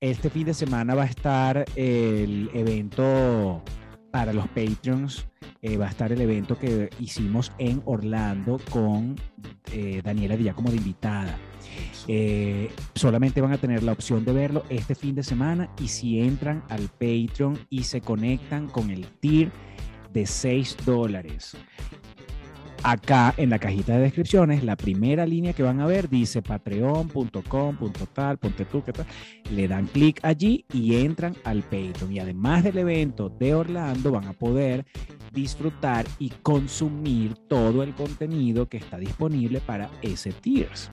este fin de semana va a estar el evento para los Patreons. eh, va a estar el evento que hicimos en Orlando con eh, Daniela Díaz como de invitada. Eh, solamente van a tener la opción de verlo este fin de semana y si entran al Patreon y se conectan con el tier de 6 dólares. Acá en la cajita de descripciones, la primera línea que van a ver dice patreon.com, tal, qué tal. Le dan clic allí y entran al Patreon. Y además del evento de Orlando, van a poder disfrutar y consumir todo el contenido que está disponible para ese tiers.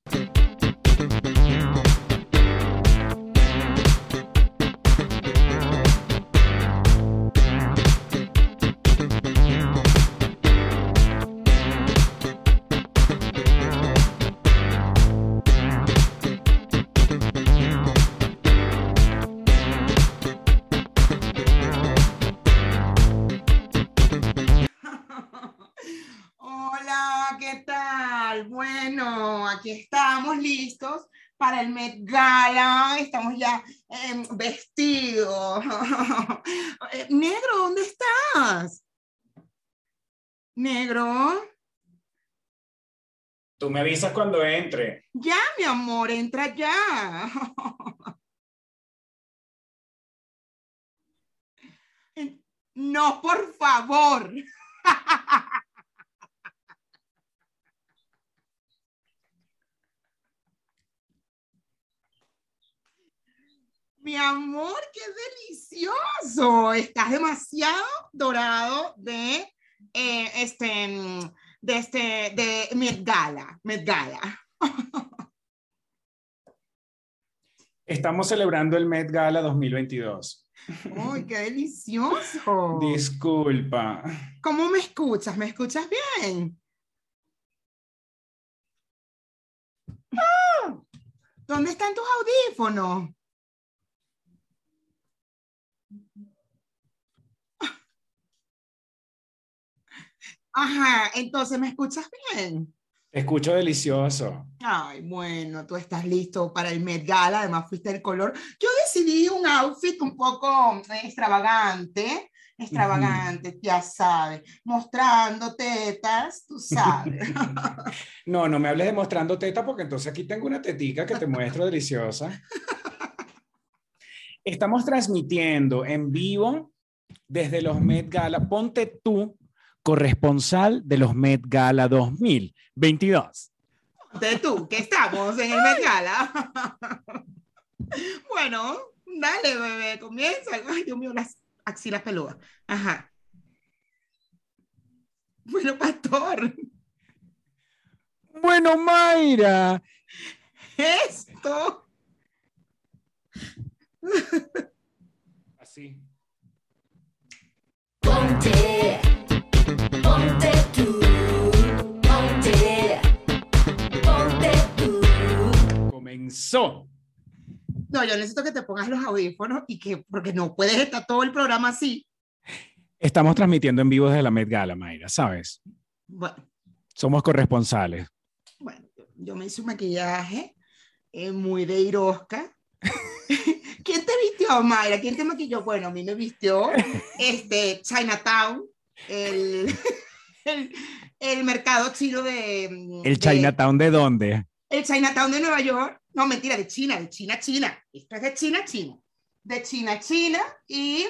Listos para el Met Gala. Estamos ya em, vestidos. Eh, Negro, ¿dónde estás? Negro. Tú me avisas cuando entre. Ya, mi amor, entra ya. No, por favor. Mi amor, qué delicioso. Estás demasiado dorado de eh, este, de este, de Met Gala, Met Gala. Estamos celebrando el Met Gala 2022. ¡Ay, qué delicioso! Disculpa. ¿Cómo me escuchas? ¿Me escuchas bien? ¡Ah! ¿Dónde están tus audífonos? Ajá, entonces, ¿me escuchas bien? Te escucho delicioso. Ay, bueno, tú estás listo para el Met Gala, además fuiste el color. Yo decidí un outfit un poco extravagante, extravagante, ya sabes, mostrando tetas, tú sabes. No, no me hables de mostrando teta porque entonces aquí tengo una tetica que te muestro deliciosa. Estamos transmitiendo en vivo desde los Met Gala. Ponte tú corresponsal de los Met Gala 2022. De tú, que estamos en el Met Gala. Bueno, dale, bebé, comienza. Ay, Dios mío, las axilas peludas. Ajá. Bueno, pastor, Bueno, Mayra, esto. Así. Ponte, Comenzó. No, yo necesito que te pongas los audífonos y que, porque no puedes estar todo el programa así. estamos transmitiendo en vivo desde la Met Gala, Mayra, ¿sabes? Bueno, Somos corresponsales. bueno, yo me hice un maquillaje eh, muy de Irosca. ¿Quién te vistió, Mayra? ¿Quién te maquilló? Bueno, a mí me vistió este Chinatown, el, el, el mercado chino de... ¿El de- Chinatown de dónde? El Chinatown de Nueva York. No, mentira, de China, de China, China. Esto es de China, China. De China, China. Y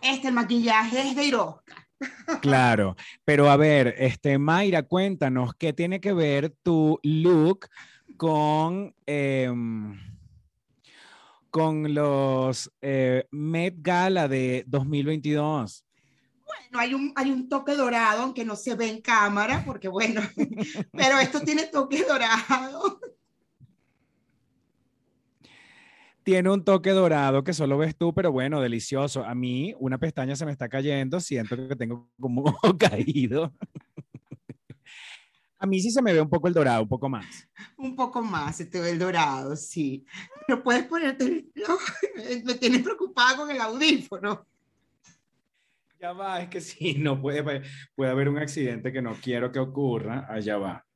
este, el maquillaje es de Irosca. Claro, pero a ver, este, Mayra, cuéntanos, ¿qué tiene que ver tu look con, em, con los eh, Met Gala de 2022? Bueno, hay un, hay un toque dorado, aunque no se ve en cámara, porque bueno, pero esto tiene toque dorado. Tiene un toque dorado que solo ves tú, pero bueno, delicioso. A mí una pestaña se me está cayendo, siento que tengo como caído. A mí sí se me ve un poco el dorado, un poco más. Un poco más, se te ve el dorado, sí. Pero puedes ponerte, el- me tienes preocupada con el audífono. Ya va, es que sí, no puede, puede haber un accidente que no quiero que ocurra. Allá va.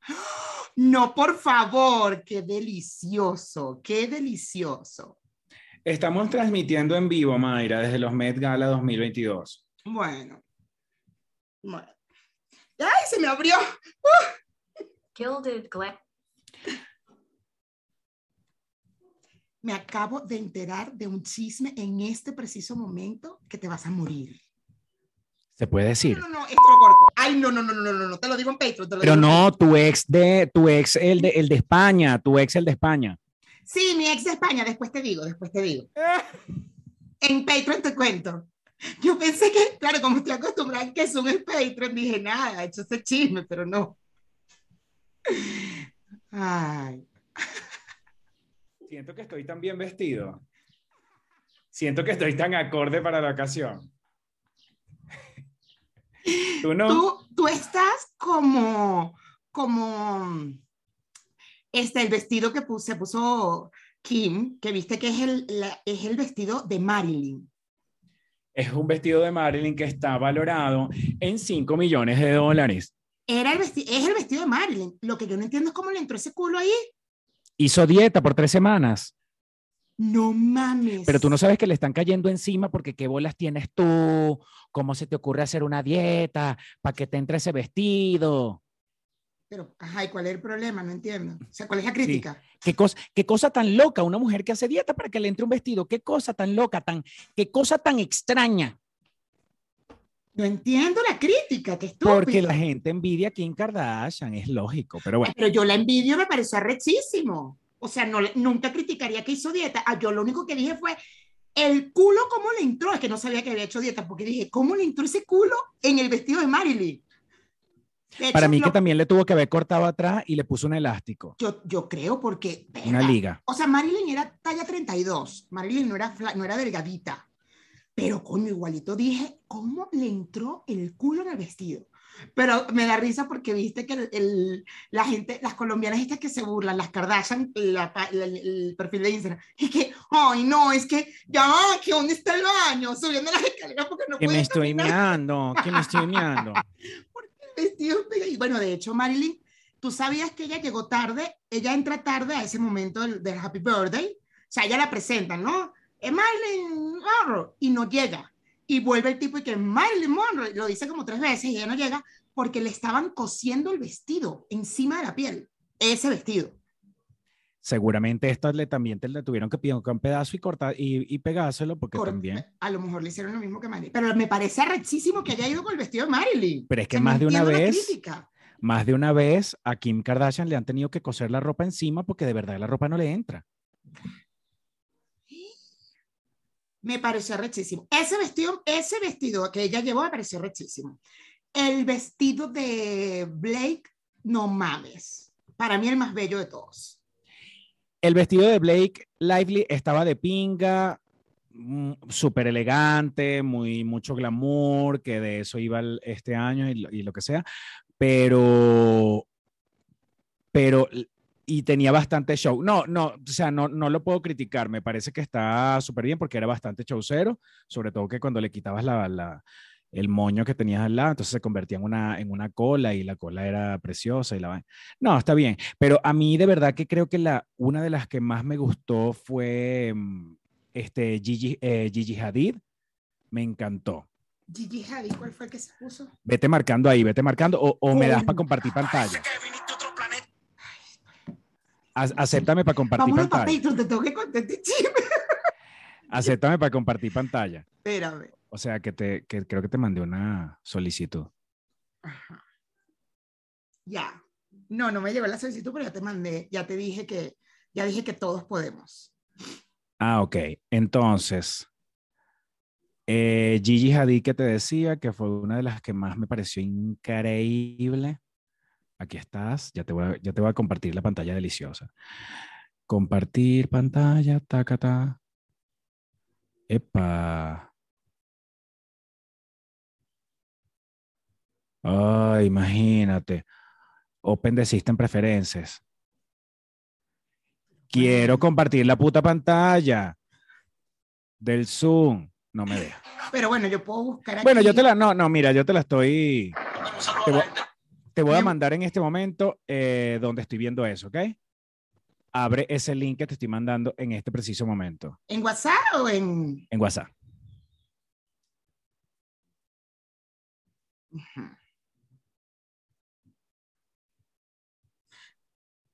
No, por favor, qué delicioso, qué delicioso. Estamos transmitiendo en vivo, Mayra, desde los Met Gala 2022. Bueno. Bueno. ¡Ay, se me abrió! Gilded glass. Me acabo de enterar de un chisme en este preciso momento que te vas a morir. Se puede decir. No, no, no, esto lo corto. Ay, no, no, no, no, no, no, te lo digo en Patreon. te lo Pero digo en no, tu ex de, tu ex, el de, el de España, tu ex, el de España. Sí, mi ex de España, después te digo, después te digo. En Patreon te cuento. Yo pensé que, claro, como estoy acostumbrada que es Patreon, dije nada, he hecho ese chisme, pero no. Ay, Siento que estoy tan bien vestido. Siento que estoy tan acorde para la ocasión. Tú no. tú, tú estás como, como, este, el vestido que se puso Kim, que viste que es el, la- es el vestido de Marilyn. Es un vestido de Marilyn que está valorado en 5 millones de dólares. Era el es el vestido de Marilyn. Lo que yo no entiendo es cómo le entró ese culo ahí. Hizo dieta por tres semanas, No mames. pero tú no sabes que le están cayendo encima porque qué bolas tienes tú, cómo se te ocurre hacer una dieta para que te entre ese vestido. Pero, ajá, ¿y cuál es el problema? No entiendo. O sea, ¿cuál es la crítica? ¿Qué cosa, qué cosa tan loca una mujer que hace dieta para que le entre un vestido. Qué cosa tan loca, tan, qué cosa tan extraña. No entiendo la crítica, que estúpido. Porque la gente envidia a Kim Kardashian, es lógico, pero bueno. Pero yo la envidio, me pareció arrechísimo. O sea, no, nunca criticaría que hizo dieta. Ah, yo lo único que dije fue, el culo, ¿cómo le entró? Es que no sabía que había hecho dieta, porque dije, ¿cómo le entró ese culo en el vestido de Marilyn? De Para mí lo- que también le tuvo que haber cortado atrás y le puso un elástico, Yo, yo creo porque... una liga. O sea, Marilyn era talla 32. Marilyn no era, fla- no era delgadita. Pero coño, igualito dije, ¿cómo le entró el culo en el vestido? Pero me da risa porque viste que el, el- la gente, las colombianas estas que se burlan, las Kardashian, la la- el perfil de Instagram, es que, ay, no, es que ya, que dónde está el baño, subiendo las escaleras porque no Que puede me estoy caminar meando, que me estoy meando. el vestido Y bueno, de hecho, Marilyn, tú sabías que ella llegó tarde, ella entra tarde a ese momento del, del Happy Birthday, o sea, ella la presentan, ¿no? Es Marilyn Monroe, y no llega. Y vuelve el tipo y que Marilyn Monroe, lo dice como tres veces y ella no llega porque le estaban cosiendo el vestido encima de la piel, ese vestido. Seguramente esto le también te le tuvieron que pedir un pedazo y cortar y, y pegárselo porque Cor- también. A lo mejor le hicieron lo mismo que Marilyn, pero me parece arrechísimo que haya ido con el vestido de Marilyn. Pero es que O sea, no más de una vez, crítica. más de una vez a Kim Kardashian le han tenido que coser la ropa encima porque de verdad la ropa no le entra. Me pareció rechísimo. Ese vestido, ese vestido que ella llevó me pareció rechísimo. El vestido de Blake, no mames. Para mí el más bello de todos. El vestido de Blake Lively estaba de pinga, mm, súper elegante, muy mucho glamour, que de eso iba este año y lo, y lo que sea, pero, pero, y tenía bastante show. No, no, o sea, no, no lo puedo criticar, me parece que está súper bien porque era bastante showcero, sobre todo que cuando le quitabas la, la- el moño que tenías al lado, entonces se convertía en una, en una cola y la cola era preciosa y la. No, está bien. Pero a mí de verdad que creo que la, una de las que más me gustó fue mm, este, Gigi, eh, Gigi Hadid. Me encantó. Gigi Hadid, ¿cuál fue el que se puso? Vete marcando ahí, vete marcando o, o me das para compartir pantalla. Acéptame para compartir para pantalla. Te tengo que contar este. Acéptame para compartir pantalla. Espérame. O sea, que, te, que creo que te mandé una solicitud. Ajá. Ya. No, no me llegó la solicitud, pero ya te mandé, ya te dije que, ya dije que todos podemos. Ah, ok. Entonces, eh, Gigi Hadid que te decía que fue una de las que más me pareció increíble. Aquí estás, ya te voy a, ya te voy a compartir la pantalla deliciosa. Compartir pantalla, tacata. Epa. Ay, imagínate. Open the System Preferences. Quiero compartir la puta pantalla del Zoom. No me deja. Pero bueno, yo puedo buscar aquí. Bueno, yo te la, no, no, mira, yo te la estoy, te voy, te voy a mandar en este momento eh, donde estoy viendo eso, ¿ok? Abre ese link que te estoy mandando en este preciso momento ¿En WhatsApp o en...? en WhatsApp.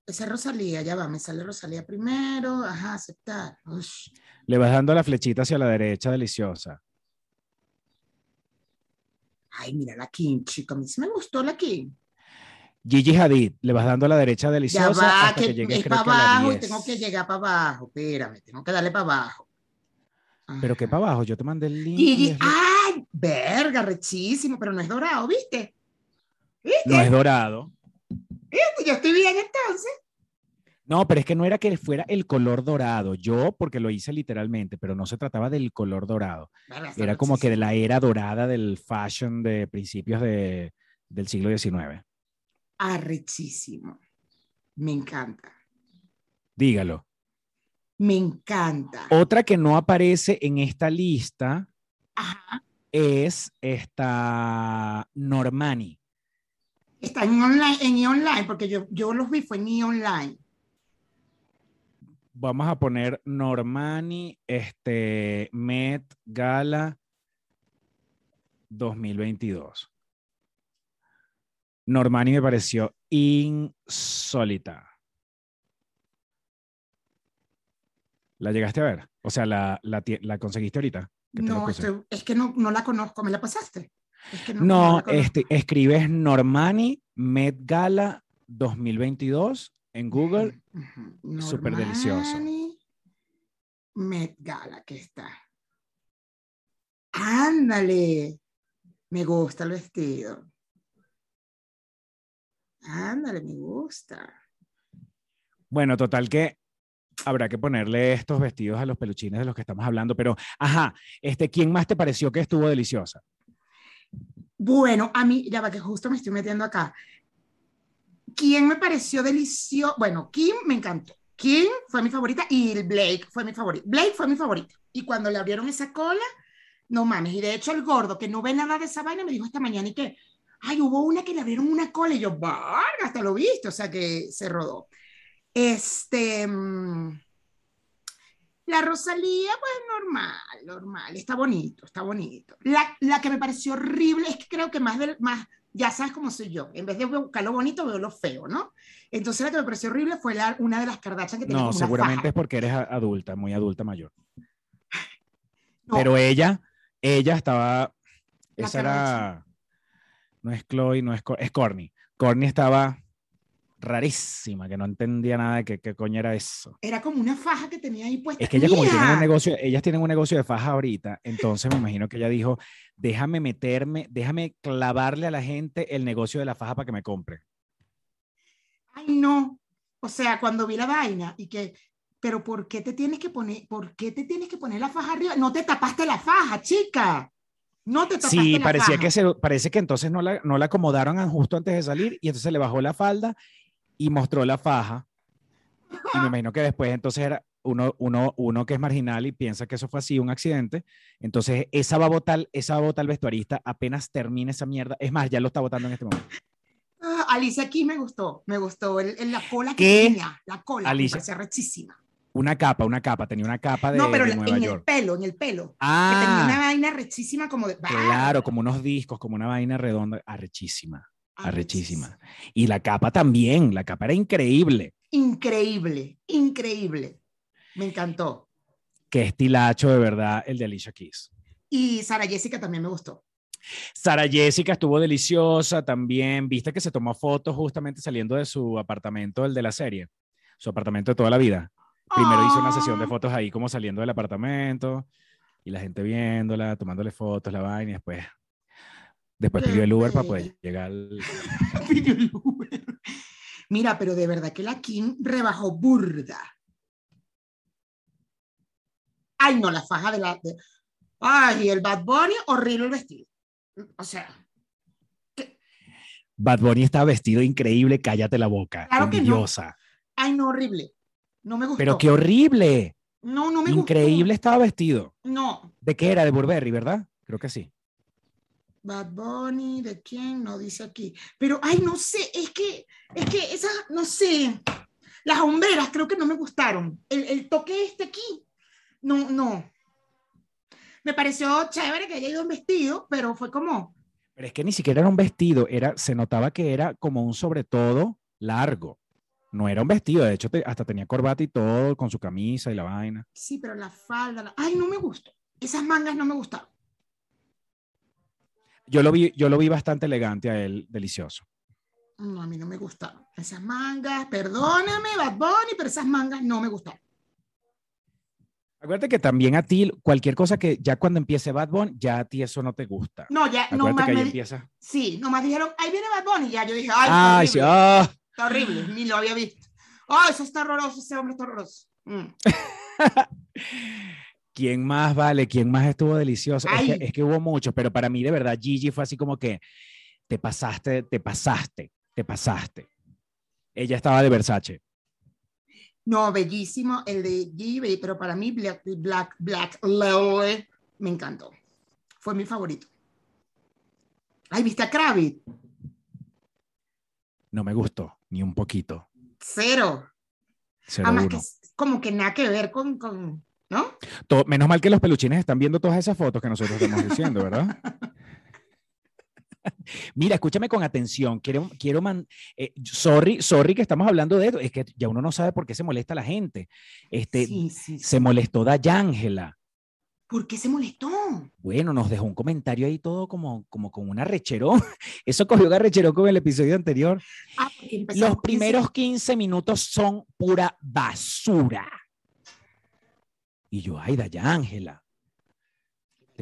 Esa es Rosalía, ya va, me sale Rosalía primero, ajá, aceptar. Ush. Le vas dando la flechita hacia la derecha, deliciosa. Ay, mira la Kim, chico, a mí sí me gustó la Kim. Gigi Hadid, le vas dando a la derecha deliciosa va, hasta que, que, llegues es creo para que a la abajo y 10. tengo que llegar para abajo, espérame, tengo que darle para abajo. Pero que Ajá. para abajo, yo te mandé el link. Gigi, ay, verga, rechísimo, pero no es dorado, ¿viste? ¿Viste? No es dorado. Yo estoy bien entonces. No, pero es que no era que fuera el color dorado. Yo, porque lo hice literalmente, pero no se trataba del color dorado. Era como que de la era dorada del fashion de principios de, del siglo XIX. Arrechísimo. Me encanta. Dígalo. Me encanta. Otra que no aparece en esta lista Ajá. es esta Normani. Está en online, en e-online, porque yo, yo los vi, fue en e-online. Vamos a poner Normani, este, Met Gala 2022. Normani me pareció insólita. ¿La llegaste a ver? O sea, ¿la, la, conseguiste ahorita? que No, estoy- es que no, no la conozco, ¿me la pasaste? Es que no, este, escribes Normani Met Gala 2022 en Google. Ujú. súper delicioso. Normani Met Gala, que está. Ándale. Me gusta el vestido. Ándale, me gusta. Bueno, total que habrá que ponerle estos vestidos a los peluchines de los que estamos hablando, pero, ajá, este, ¿quién más te pareció que estuvo deliciosa? Bueno, a mí, ya va que justo me estoy metiendo acá. ¿Quién me pareció delicioso? Bueno, Kim me encantó. Kim fue mi favorita y Blake fue mi favorito. Blake fue mi favorito. Y cuando le abrieron esa cola, no mames. Y de hecho, el gordo que no ve nada de esa vaina me dijo esta mañana y que, ay, hubo una que le abrieron una cola y yo, varga, hasta lo viste. O sea que se rodó. Este. mm, La Rosalía, pues normal, normal, está bonito, está bonito. La, la que me pareció horrible es que creo que más, del, más, ya sabes cómo soy yo, en vez de buscar lo bonito, veo lo feo, ¿no? Entonces la que me pareció horrible fue la, una de las Kardashian que tenía No, como una seguramente faja. es porque eres adulta, muy adulta mayor. No, Pero ella, ella estaba, La esa era, no es Chloe, no es, es Corny. Corny estaba rarísima, que no entendía nada de qué, qué coño era eso. Era como una faja que tenía ahí puesta. Es que ella como que tienen un negocio, ellas tienen un negocio de faja ahorita, entonces me imagino que ella dijo, déjame meterme, déjame clavarle a la gente el negocio de la faja para que me compre. Ay, no. O sea, cuando vi la vaina y que, pero ¿por qué te tienes que poner, por qué te tienes que poner la faja arriba? No te tapaste la faja, chica. No te Sí, la parecía faja. que se, parece que entonces no la, no la acomodaron justo antes de salir y entonces le bajó la falda y mostró la faja. Y me imagino que después entonces era uno, uno, uno que es marginal y piensa que eso fue así, un accidente. Entonces esa va a votar, esa va a votar el vestuarista apenas termine esa mierda. Es más, ya lo está votando en este momento. Ah, Alicia aquí me gustó, me gustó el, el- la cola que ¿Qué? tenía, la cola, Alicia. me rechísima. Una capa, una capa, tenía una capa de, no, pero de Nueva en el York. pelo, en el pelo. Que tenía una Ah, vaina rechísima como de... claro, como unos discos, como una vaina redonda, arrechísima, Ah, arrechísima. Y la capa también, la capa era increíble. Increíble, increíble. Me encantó. Qué estilacho de verdad el de Alicia Keys. Y Sara Jessica también me gustó. Sara Jessica estuvo deliciosa también. Viste que se tomó fotos justamente saliendo de su apartamento, el de la serie, su apartamento de toda la vida. Primero hizo una sesión de Ah, fotos ahí como saliendo del apartamento y la gente viéndola, tomándole fotos, la vaina y después, después pidió el Uber para poder llegar al... pidió el Uber. Mira, pero de verdad que la Kim rebajó burda. Ay, no, la faja de la... de- Ay, el Bad Bunny, horrible el vestido. O sea, Bad Bunny estaba vestido increíble, cállate la boca, Claro que no. ay, no, horrible. No me gustó. Pero qué horrible, No, no me gustó. increíble estaba vestido. No, ¿De qué era? De Burberry, ¿verdad? Creo que sí. Bad Bunny, ¿de quién? No dice aquí. Pero, ay, no sé, es que, es que esas, no sé, las hombreras creo que no me gustaron. El, el toque este aquí, no, no. Me pareció chévere que haya ido en vestido, pero fue como, Pero es que ni siquiera era un vestido, era, se notaba que era como un sobre todo largo. No era un vestido, de hecho te- hasta tenía corbata y todo, con su camisa y la vaina. sí, pero la falda, la- ay, no me gustó. Esas mangas no me gustaron. Yo lo vi, yo lo vi bastante elegante a él, delicioso. No, a mí no me gustaron. Esas mangas, perdóname, Bad Bunny, pero esas mangas no me gustaron. Acuérdate que también a ti, cualquier cosa que ya cuando empiece Bad Bunny, ya a ti eso no te gusta. No, ya, no Acuérdate más que ahí me empieza. Sí, nomás dijeron, ahí viene Bad Bunny, y ya yo dije, ay, Ay, sí, ah. Está horrible, ni lo había visto. Ay, eso está horroroso, ese hombre está horroroso. Mm. ¿Quién más vale? ¿Quién más estuvo delicioso? Es que, es que hubo muchos, pero para mí de verdad Gigi fue así como que te pasaste, te pasaste, te pasaste. Ella estaba de Versace. No, bellísimo el de G, pero para mí Black, Black, Black Lily me encantó. Fue mi favorito. Ay, ¿viste a Kravitz? No me gustó, ni un poquito. Cero. Cero Además uno. que es como que nada que ver con, con ¿no? Menos mal que los peluchines están viendo todas esas fotos que nosotros estamos diciendo, ¿verdad? Mira, escúchame con atención. Quiero, quiero man- eh, sorry, sorry que estamos hablando de esto. Es que ya uno no sabe por qué se molesta la gente. Este, sí, sí, sí. Se molestó Dayángela. ¿Por qué se molestó? Bueno, nos dejó un comentario ahí todo como, como con una recherón. Eso cogió recherón con el episodio anterior. Ah, Los primeros 15 minutos son pura basura. Y yo, ay. Te Ángela,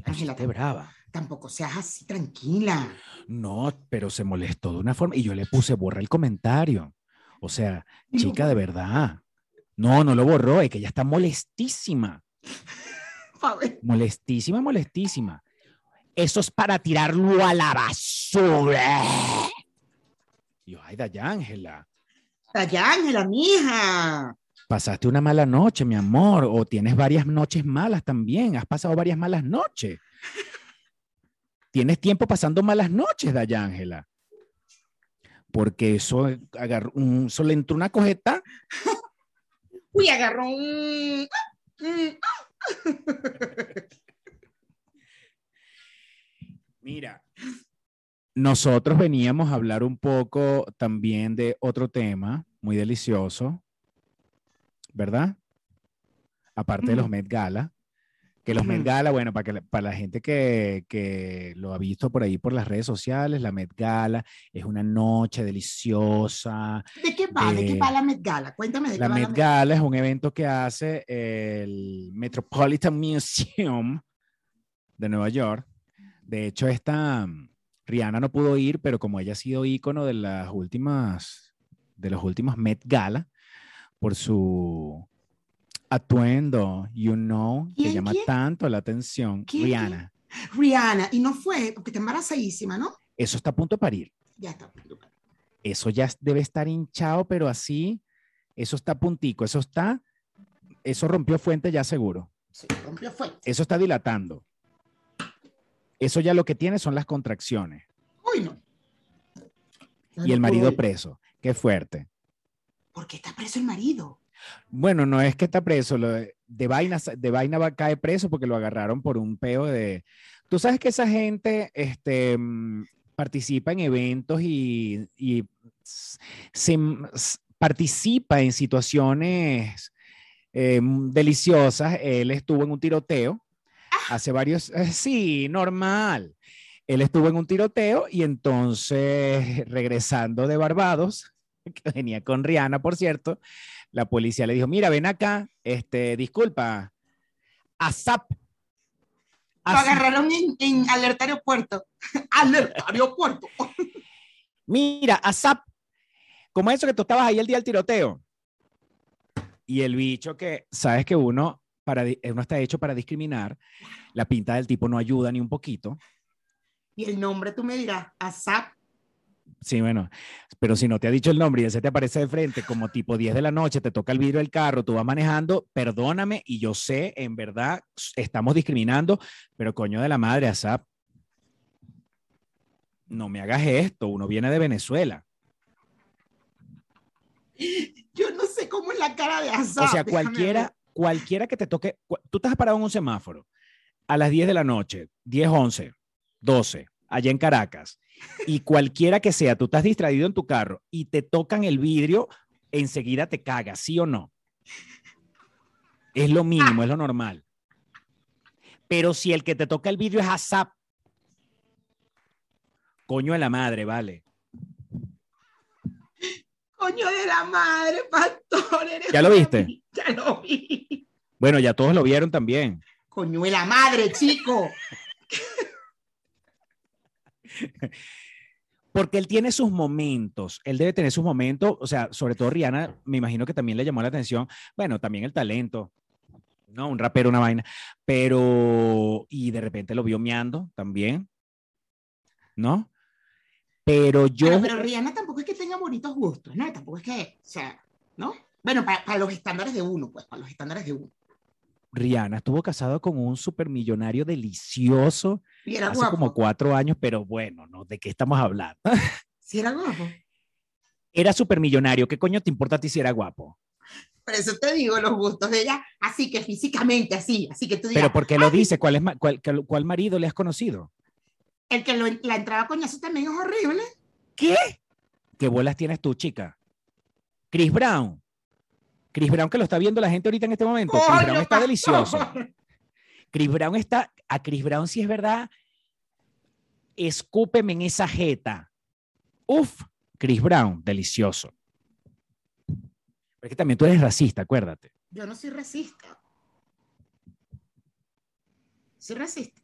pusiste brava. Tampoco seas así, tranquila. No, pero se molestó de una forma y yo le puse borra el comentario. O sea, chica, de verdad. No, no lo borró, es que ella está molestísima. Molestísima, molestísima. Eso es para tirarlo a la basura. Y yo, ay, Dayángela, Allá, Ángela, mija. pasaste una mala noche, mi amor, o tienes varias noches malas también. Has pasado varias malas noches. Tienes tiempo pasando malas noches, Dayángela. Porque eso, agarró un, eso le entró una cojeta Uy, agarró un... Mira, nosotros veníamos a hablar un poco también de otro tema muy delicioso, ¿verdad? Aparte de los Ujú. Met Gala, que los Met. Gala, bueno, para, que, la- para la gente que, que lo ha visto por ahí por las redes sociales, la Met Gala es una noche deliciosa. ¿De qué va? ¿De qué Eh, va la Met Gala? Cuéntame de La qué va Met la Met Gala es un evento que hace el Metropolitan Museum de Nueva York. De hecho, esta mm, Rihanna no pudo ir, pero como ella ha sido ícono de las últimas, de los últimos Met Gala, por su atuendo, you know, que ¿Quién, llama quién? tanto la atención. ¿Quién, Rihanna. Rihanna. Y no fue, porque está embarazadísima, ¿no? Eso está a punto de parir. Ya está. Eso ya debe estar hinchado, pero así, eso está puntico, eso está, eso rompió fuente ya seguro. Se rompió fuerte. Eso está dilatando. Eso ya lo que tiene son las contracciones. Uy, no. y el marido preso. Qué fuerte. ¿Por qué está preso el marido? Bueno, no es que está preso, lo de, de vaina, de vaina va a caer preso porque lo agarraron por un peo de... Tú sabes que esa gente este, mm, participa en eventos y, se, participa en situaciones eh, mm, deliciosas. Él estuvo en un tiroteo hace varios... eh, sí, normal. Él estuvo en un tiroteo y entonces regresando de Barbados, que venía con Rihanna, por cierto, la policía le dijo, mira, ven acá, este, disculpa, ASAP. Lo agarraron en, en alerta aeropuerto. alerta aeropuerto. Mira, ASAP, como eso que tú estabas ahí el día del tiroteo. Y el bicho que, sabes que uno, para, uno está hecho para discriminar, la pinta del tipo no ayuda ni un poquito. Y el nombre tú me dirás, ASAP. Sí, bueno, pero si no te ha dicho el nombre y ese te aparece de frente como tipo 10 de la noche, te toca el vidrio del carro, tú vas manejando, perdóname y yo sé, en verdad, estamos discriminando, pero coño de la madre, ASAP. No me hagas esto, uno viene de Venezuela. Yo no sé cómo es la cara de Azar. O sea, cualquiera, cualquiera que te toque, tú estás parado en un semáforo a las 10 de la noche, 10, 11, 12, allá en Caracas, y cualquiera que sea, tú estás distraído en tu carro y te tocan el vidrio, enseguida te cagas, ¿sí o no? Es lo mínimo, es lo normal. Pero si el que te toca el vidrio es ASAP, coño de la madre, vale. Coño de la madre, pastor. eres ¿Ya lo viste? Ya lo vi. Bueno, ya todos lo vieron también. Coño de la madre, chico. Porque él tiene sus momentos, él debe tener sus momentos, o sea, sobre todo Rihanna, me imagino que también le llamó la atención, bueno, también el talento, ¿no? Un rapero, una vaina, pero, y de repente lo vio meando también, ¿no? Pero yo, Bueno, pero Rihanna tampoco es que tenga bonitos gustos, ¿no? Tampoco es que, o sea, ¿no? Bueno, para, para los estándares de uno, pues, para los estándares de uno. Rihanna estuvo casado con un supermillonario delicioso Y era hace guapo. como cuatro años, pero bueno, ¿no? ¿De qué estamos hablando? Sí, era guapo. Era supermillonario, ¿qué coño te importa a ti si era guapo? Por eso te digo los gustos de ella, así que físicamente, así, así que tú digas, Pero ¿por qué lo dice? ¿Cuál, es, cuál, cuál- cuál marido le has conocido? el que lo, la entrada a coñazo también es horrible. ¿Qué? ¿Qué bolas tienes tú, chica? Chris Brown. Chris Brown que lo está viendo la gente ahorita en este momento. Chris ¡Coño, Brown está pastor! delicioso. Chris Brown está, a Chris Brown si es verdad, escúpeme en esa jeta. Uf, Chris Brown, delicioso. Pero es que también tú eres racista, acuérdate. Yo no soy racista. Soy racista.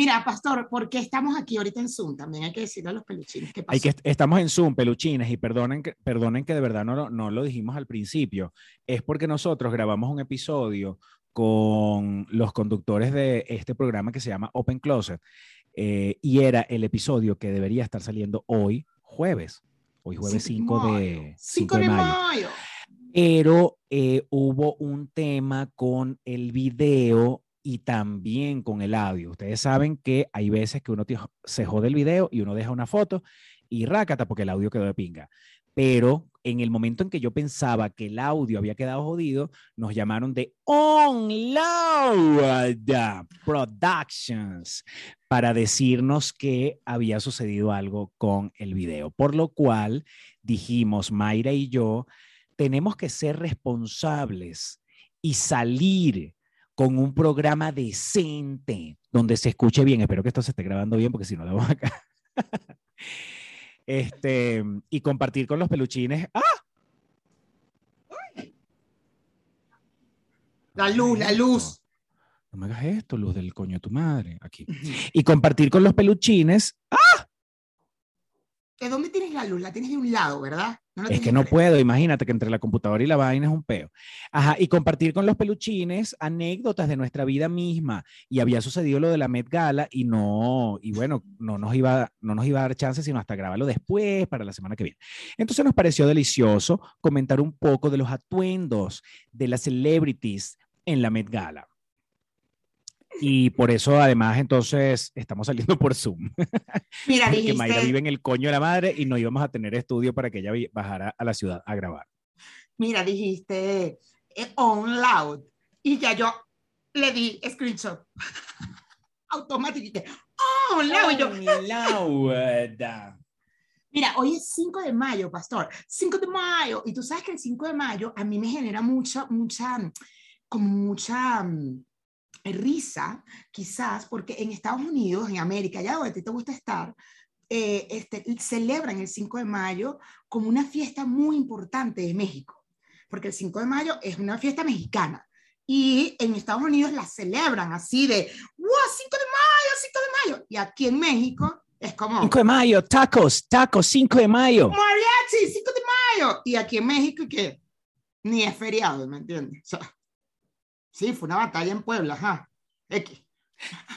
Mira, pastor, ¿por qué estamos aquí ahorita en Zoom? También hay que decirle a los peluchines pasó. Hay que, estamos en Zoom, peluchines, y perdonen que, perdonen que de verdad no, lo- no lo dijimos al principio. Es porque nosotros grabamos un episodio con los conductores de este programa que se llama Open Closet, eh, y era el episodio que debería estar saliendo hoy, jueves. Hoy jueves 5 de, 5 de mayo. mayo. Pero eh, hubo un tema con el video y también con el audio. Ustedes saben que hay veces que uno se jode el video y uno deja una foto y rácata porque el audio quedó de pinga. Pero en el momento en que yo pensaba que el audio había quedado jodido, nos llamaron de Onload Productions para decirnos que había sucedido algo con el video. Por lo cual dijimos, Mayra y yo, tenemos que ser responsables y salir con un programa decente donde se escuche bien. Espero que esto se esté grabando bien porque si no, la vamos acá. este, y compartir con los peluchines. ¡Ah! La luz, la luz. No me hagas esto, luz del coño de tu madre. Aquí. Y compartir con los peluchines. ¿De dónde tienes la luz? La tienes de un lado, ¿verdad? No Es que no puedo, imagínate que entre la computadora y la vaina es un peo. Ajá, y compartir con los peluchines anécdotas de nuestra vida misma. Y había sucedido lo de la Met Gala y no, y bueno, no nos iba, no nos iba a dar chance sino hasta grabarlo después para la semana que viene. Entonces nos pareció delicioso comentar un poco de los atuendos de las celebrities en la Met Gala. Y por eso, además, entonces estamos saliendo por Zoom. Mira, Porque Mayra dijiste, vive en el coño de la madre y no íbamos a tener estudio para que ella bajara a la ciudad a grabar. mira, dijiste eh, on loud. Y ya yo le di screenshot. Dije, On loud. Y yo, Mira, hoy es 5 de mayo, pastor. 5 de mayo. Y tú sabes que el 5 de mayo a mí me genera mucha, mucha, como mucha mm, risa, quizás, porque en Estados Unidos, en América, allá donde te gusta estar, eh, este, celebran el 5 de mayo como una fiesta muy importante de México. Porque el 5 de mayo es una fiesta mexicana. Y en Estados Unidos la celebran así de, ¡wow! 5 de mayo, 5 de mayo. Y aquí en México es como... 5 de mayo, tacos, tacos, 5 de mayo. mariachi, 5 de mayo. Y aquí en México, que ni es feriado, ¿me entiendes? O sea, sí, fue una batalla en Puebla, ajá. X.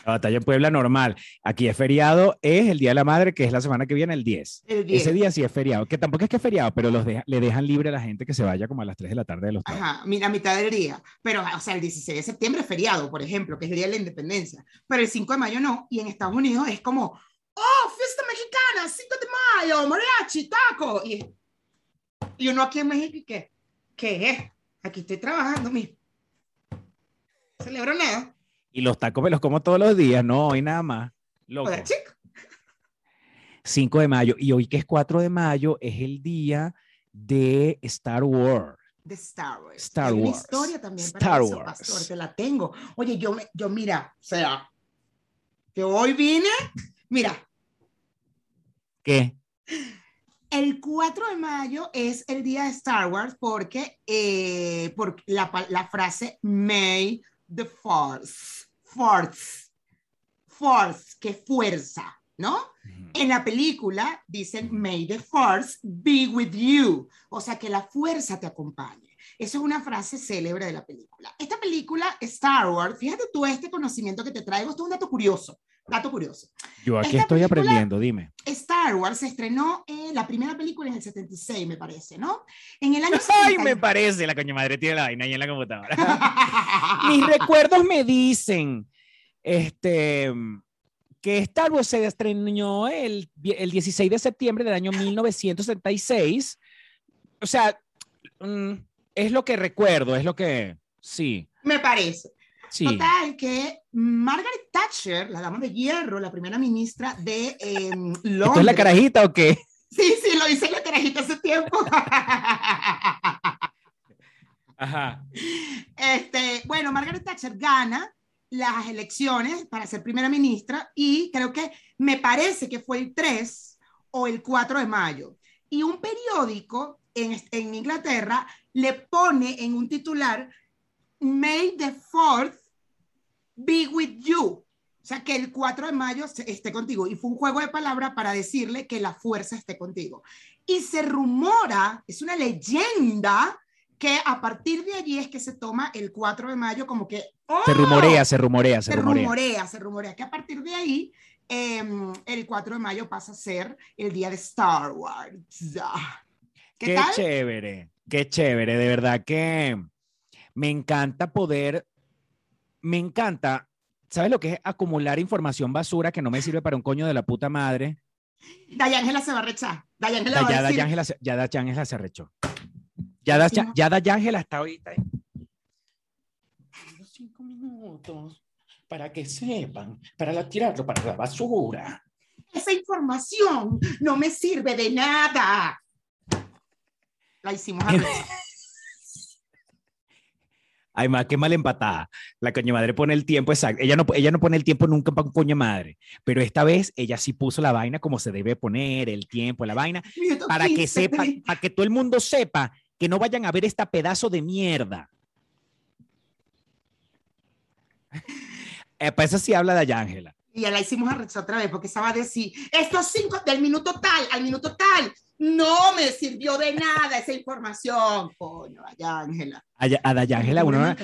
La batalla en Puebla normal. Aquí es feriado, es el Día de la Madre, que es la semana que viene, el 10. El 10. Ese día sí es feriado, que tampoco es que es feriado, pero los deja- le dejan libre a la gente que se vaya como a las 3 de la tarde de los. Ajá, mi- la mitad del día. Pero, o sea, el 16 de septiembre es feriado, por ejemplo, que es el Día de la Independencia. Pero el 5 de mayo no. Y en Estados Unidos es como, oh, fiesta mexicana, 5 de mayo, mariachi, taco. Y, y uno aquí en México, ¿y qué? ¿Qué es? Aquí estoy trabajando, mi. Celebro nada. Y los tacos me los como todos los días, no hoy nada más. Loco. Joder, chico. 5 de mayo. Y hoy que es 4 de mayo es el día de Star Wars. De Star Wars. Star Hay una Wars. historia también Star para eso, Wars. pastor, te la tengo. Oye, yo, me, yo mira, o sea, que hoy vine, mira, ¿Qué? El 4 de mayo es el día de Star Wars porque eh, por la, la frase May the Force, Force, Force, que fuerza, ¿no? En la película dicen May the Force be with you, o sea, que la fuerza te acompañe. Eso es una frase célebre de la película. Esta película, Star Wars, fíjate tú este conocimiento que te traigo, esto es un dato curioso, dato curioso. Yo aquí Esta estoy película- aprendiendo, dime. Star Wars se estrenó en la primera película en el 76, me parece, ¿no? En el año Ay, 70 me parece, la coña madre tiene la vaina ahí en la computadora. Mis recuerdos me dicen este, que Star Wars se estrenó el, el 16 de septiembre del año 1976. O sea, mm, es lo que recuerdo, es lo que, sí, me parece. Sí. Total, que Margaret Thatcher, la dama de hierro, la primera ministra de eh, Londres. ¿Esto es la carajita o qué? Sí, sí, lo hice en la carajita hace tiempo. Ajá. Este, bueno, Margaret Thatcher gana las elecciones para ser primera ministra y creo que me parece que fue el 3 o el 4 de mayo. Y un periódico en, en Inglaterra le pone en un titular, May the 4th be with you. O sea, que el 4 de mayo se- esté contigo. Y fue un juego de palabras para decirle que la fuerza esté contigo. Y se rumora, es una leyenda, que a partir de allí es que se toma el 4 de mayo como que... Se ¡oh! rumorea, se rumorea, se, se rumorea. rumorea, se rumorea que a partir de ahí em, el 4 de mayo pasa a ser el día de Star Wars. ¿Qué, Qué tal? chévere, qué chévere, de verdad que me encanta poder, me encanta, ¿sabes lo que es acumular información basura que no me sirve para un coño de la puta madre? Dayángela se va a rechar. Dayángela Ya, va a ya decir, ya Dayángela se arrechó. Ya, da, Sí, no. ya Dayángela está ahorita ahí. Cinco minutos para que sepan, para la- tirarlo para la basura. esa información no me sirve de nada. La hicimos a. Ay, más que mal empatada. La coño madre pone el tiempo exacto. Ella no, ella no pone el tiempo nunca para un coño madre. Pero esta vez ella sí puso la vaina como se debe poner, el tiempo, la vaina, para que 15, sepa, 30. para que todo el mundo sepa que no vayan a ver esta pedazo de mierda. Eh, para eso sí habla de Ángela. Y ya la hicimos a otra vez porque esa va a decir, estos cinco del minuto tal al minuto tal, no me sirvió de nada esa información. Coño, allá Ángela. A, Dayángela, uno.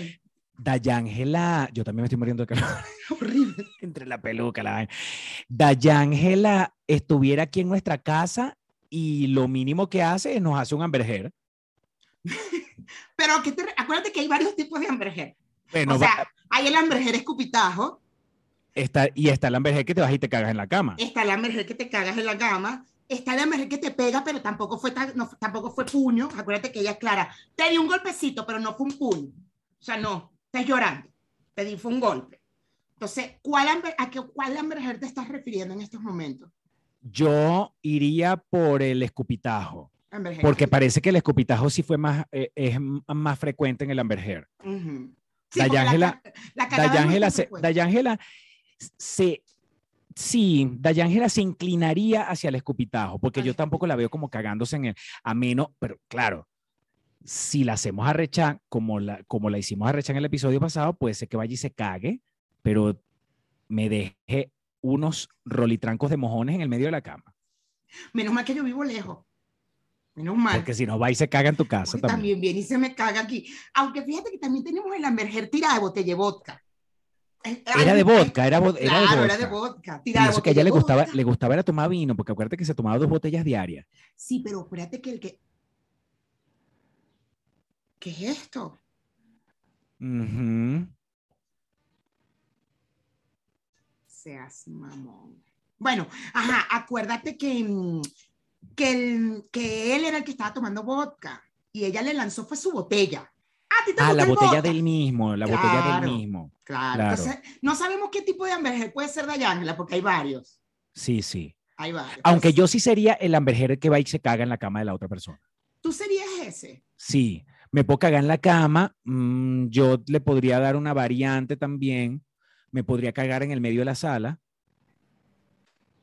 Dayángela, yo también me estoy muriendo de calor Horrible. entre la peluca, la vaina. Dayángela estuviera aquí en nuestra casa y lo mínimo que hace es nos hace un hamburger. Pero que te, acuérdate que hay varios tipos de hamburger. Bueno, o va- sea, hay el hamburger escupitajo, está, y está el hamburger que te vas y te cagas en la cama. está hamburger que te cagas en la cama, está el hamburger que te pega, pero tampoco fue, tan- no, tampoco fue puño. Acuérdate que ella es clara. Te di un golpecito, pero no fue un puño. O sea, no, estás llorando. Te di fue un golpe. Entonces, ¿cuál hamburger, ¿a qué, cuál hamburger te estás refiriendo en estos momentos? Yo iría por el escupitajo, porque parece que el escupitajo sí fue más, eh, es más frecuente en el hamburger. Ujú. Sí, porque la Dayángela- la Dayángela se. Dayángela se, sí, Dayángela se inclinaría hacia el escupitajo, porque yo tampoco la veo como cagándose en el, a menos, pero claro, si la hacemos arrechar como la, como la hicimos arrechar en el episodio pasado, puede ser que vaya y se cague, pero me deje unos rolitrancos de mojones en el medio de la cama, Menos mal que yo vivo lejos. Menos mal. porque si no va y se caga en tu casa Porque también. también viene y se me caga aquí. Aunque fíjate que también tenemos el hamburger tirada de botella de vodka. Era de vodka, era, vo- era de vodka. era de vodka. Y eso que a ella le gustaba, vodka. le gustaba era tomar vino, porque acuérdate que se tomaba dos botellas diarias. Sí, pero espérate que el que. ¿Qué es esto? Ujú. Seas mamón. Bueno, ajá, acuérdate que, mm, que, el- que él era el que estaba tomando vodka y ella le lanzó fue su botella. ¿A ti te Ah, gusta la el botella vodka? del mismo, la botella del Claro. mismo. Claro. Claro. Entonces, no sabemos qué tipo de Amber puede ser de Ángela, porque hay varios. Sí, sí. Hay varios. Aunque yo sí sería el amberger que va y se caga en la cama de la otra persona. Tú serías ese. Sí, me puedo cagar en la cama, mm, yo le podría dar una variante también, me podría cagar en el medio de la sala.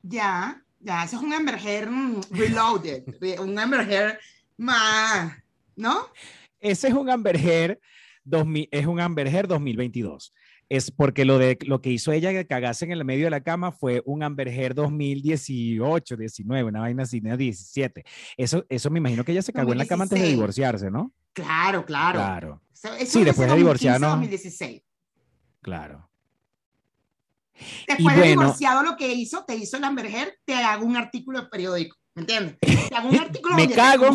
Ya, ya, ese es un Amber Heard, mm, reloaded, re- un Amber Heard más, ¿no? Ese es un amberger, 2000 es un amberger 2022. Es porque lo, de, lo que hizo ella que cagase en el medio de la cama fue un amberger 2018, 19, una vaina así, no, 17. Eso, eso me imagino que ella se cagó en la cama antes de 2016. divorciarse, ¿no? Claro, claro. Claro, Eso- eso Sí, después de 2015, divorciarnos. 2016. claro. Después de bueno- divorciado, lo que hizo, te hizo el Amber Heard, te hago un artículo de periódico, ¿me entiendes? Te hago un artículo Me donde cago.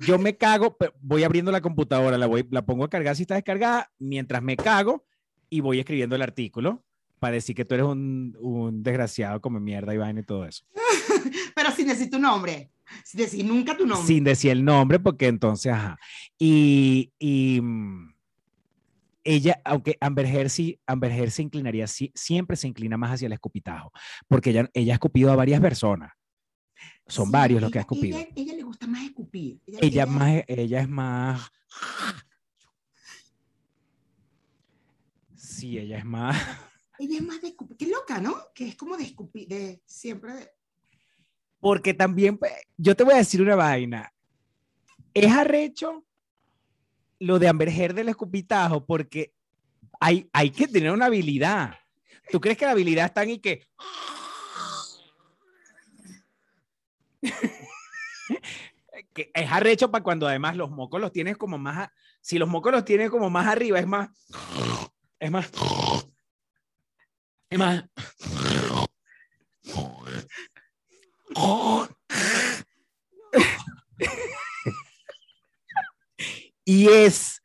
Yo me cago, voy abriendo la computadora, la, voy, la pongo a cargar si está descargada, mientras me cago y voy escribiendo el artículo para decir que tú eres un, un desgraciado come mierda y vaina y todo eso. Pero sin decir tu nombre, sin decir nunca tu nombre. Sin decir el nombre, porque entonces, ajá. Y, y, mm, ella, aunque Amber Heard sí, Amber Heard se inclinaría, sí, siempre se inclina más hacia el escupitajo, porque ella, ella ha escupido a varias personas. Son Sí, varios los que ha ella- escupido. Ella, ella le gusta más escupir. Ella, más, ella es más. Sí, ella es más. ella es más de escupir. Qué loca, ¿no? Que es como de escupir, de siempre. de- Porque también, pues, yo te voy a decir una vaina. Es arrecho lo de Amber Heard del escupitajo, porque hay, hay que tener una habilidad. ¿Tú crees que la habilidad está en y que. Que es arrecho para cuando además los mocos los tienes como más. si los mocos los tienes como más arriba, es más. Es más. Es más. y es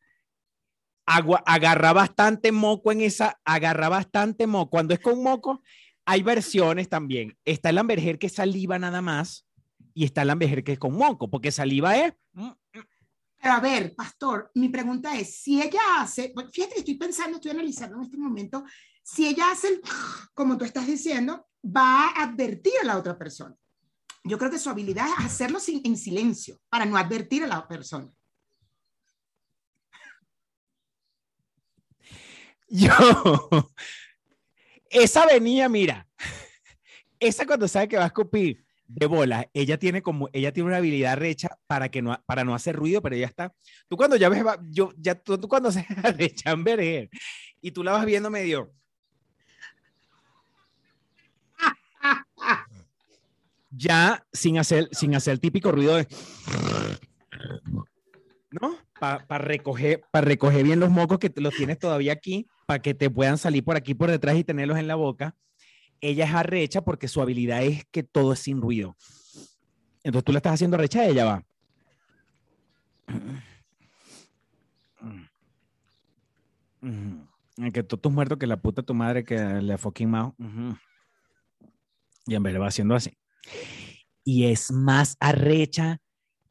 agua, agarra bastante moco en esa, agarra bastante moco. Cuando es con moco, hay versiones también. Está el amberger que saliva nada más y está el amberger que es con moco, porque saliva es mm, Pero a ver, pastor, mi pregunta es, si ella hace, fíjate que estoy pensando, estoy analizando en este momento, si ella hace el, como tú estás diciendo, va a advertir a la otra persona. Yo creo que su habilidad es hacerlo sin, en silencio, para no advertir a la persona. Yo, esa venía, mira, esa cuando sabe que va a escupir de bola, ella tiene como, ella tiene una habilidad recha para que no, para no hacer ruido, pero ella está, tú cuando ya ves, yo, ya, tú, tú cuando se de chamberer y tú la vas viendo medio, ya sin hacer, sin hacer el típico ruido de, ¿no? Para recoger, para recoger bien los mocos que los tienes todavía aquí, para que te puedan salir por aquí por detrás y tenerlos en la boca. Ella es arrecha porque su habilidad es que todo es sin ruido. Entonces tú la estás haciendo arrecha y ella va. Ujú. Que tú tus muerto que la puta tu madre que le fucking mao. Y en vez le va haciendo así. Y es más arrecha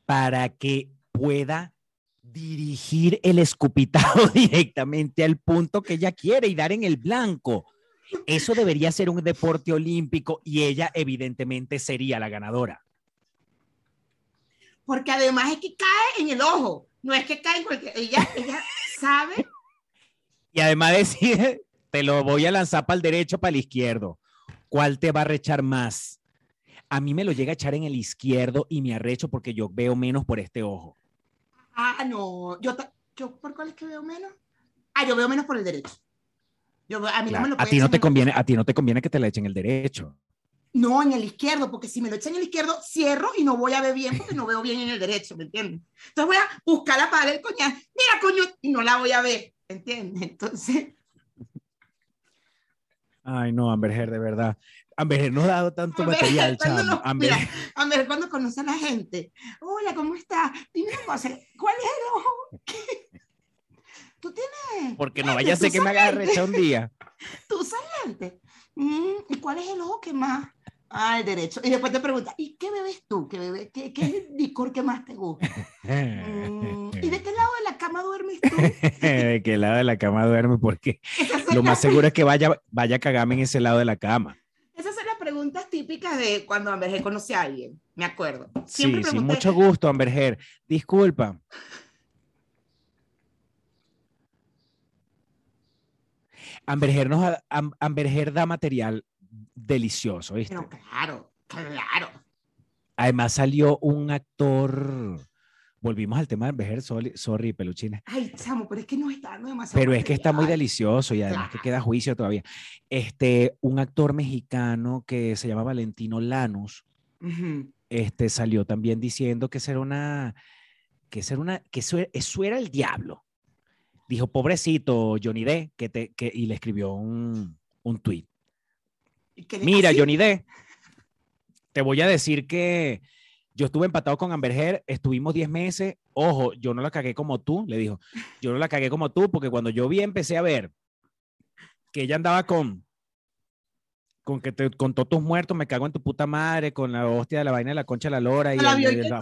para que pueda dirigir el escupitajo directamente al punto que ella quiere y dar en el blanco. Eso debería ser un deporte olímpico y ella evidentemente sería la ganadora. Porque además es que cae en el ojo, no es que cae en cualquier, ella, ella sabe, Y además decide, te lo voy a lanzar para el derecho, para el izquierdo. ¿Cuál te va a rechar más? A mí me lo llega a echar en el izquierdo y me arrecho porque yo veo menos por este ojo. ah, no, yo, yo ¿por cuál es que veo menos? Ah, yo veo menos por el derecho. Yo, a mí no me Claro, lo a puede ti no te el- conviene, a ti no te conviene que te la echen el derecho. No, en el izquierdo, porque si me lo echan en el izquierdo, cierro y no voy a ver bien porque no veo bien en el derecho, ¿me entiendes? Entonces voy a buscar la pala del coñac, mira, coño, y no la voy a ver, ¿entiendes? Entonces, Ay, no, Amber Heard, de verdad. Amber Heard nos ha dado tanto Amber material, cuando nos- Amber mira, A ver, cuando conoce a la gente. Hola, ¿cómo estás? Dime una cosa, ¿cuál es el ojo? que- ¿Tú tienes? porque no vaya a ser que me haga rechar un día. ¿Tú usas lentes? Mm, ¿Y cuál es el ojo que más? Ah, el derecho. Y después te pregunta, ¿y qué bebes tú? ¿Qué, bebes? ¿Qué, qué es el licor que más te gusta? Mm, ¿Y de qué lado de la cama duermes tú? ¿De qué lado de la cama duerme? Porque lo más seguro es que vaya, vaya a cagarme en ese lado de la cama. esas son las preguntas típicas de cuando Amber Heard conoce a alguien. Me acuerdo. Siempre Sí, mucho gusto, Amber Heard. Disculpa. Amber Heard, nos ha- Am- da material delicioso, ¿viste? Pero claro, claro. Además salió un actor, volvimos al tema de Amber Heard, sorry, sorry, peluchines, Ay, chamo, pero es que no está dando demasiado. pero es que está muy delicioso y además que queda juicio todavía. Este, un actor mexicano que se llama Valentino Lanus, este, salió también diciendo que eso era una, que eso era una, que eso eso era el diablo. Dijo, pobrecito Johnny D, que te, que, y le escribió un, un tweet. ¿Y qué le- Mira, así? Johnny D, te voy a decir que yo estuve empatado con Amber Heard, estuvimos 10 meses, ojo, yo no la cagué como tú, le dijo, yo no la cagué como tú, porque cuando yo vi, empecé a ver que ella andaba con, con que te, con todos tus muertos, me cago en tu puta madre, con la hostia de la vaina de la concha de la lora y, La el- y la,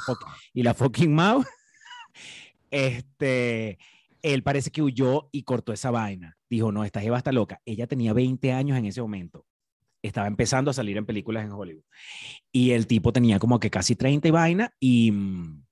y la fucking mouth, este, él parece que huyó y cortó esa vaina. Dijo, no, esta jeva está loca. Ella tenía 20 años en ese momento estaba empezando a salir en películas en Hollywood. Y el tipo tenía como que casi 30 y vaina y, mm,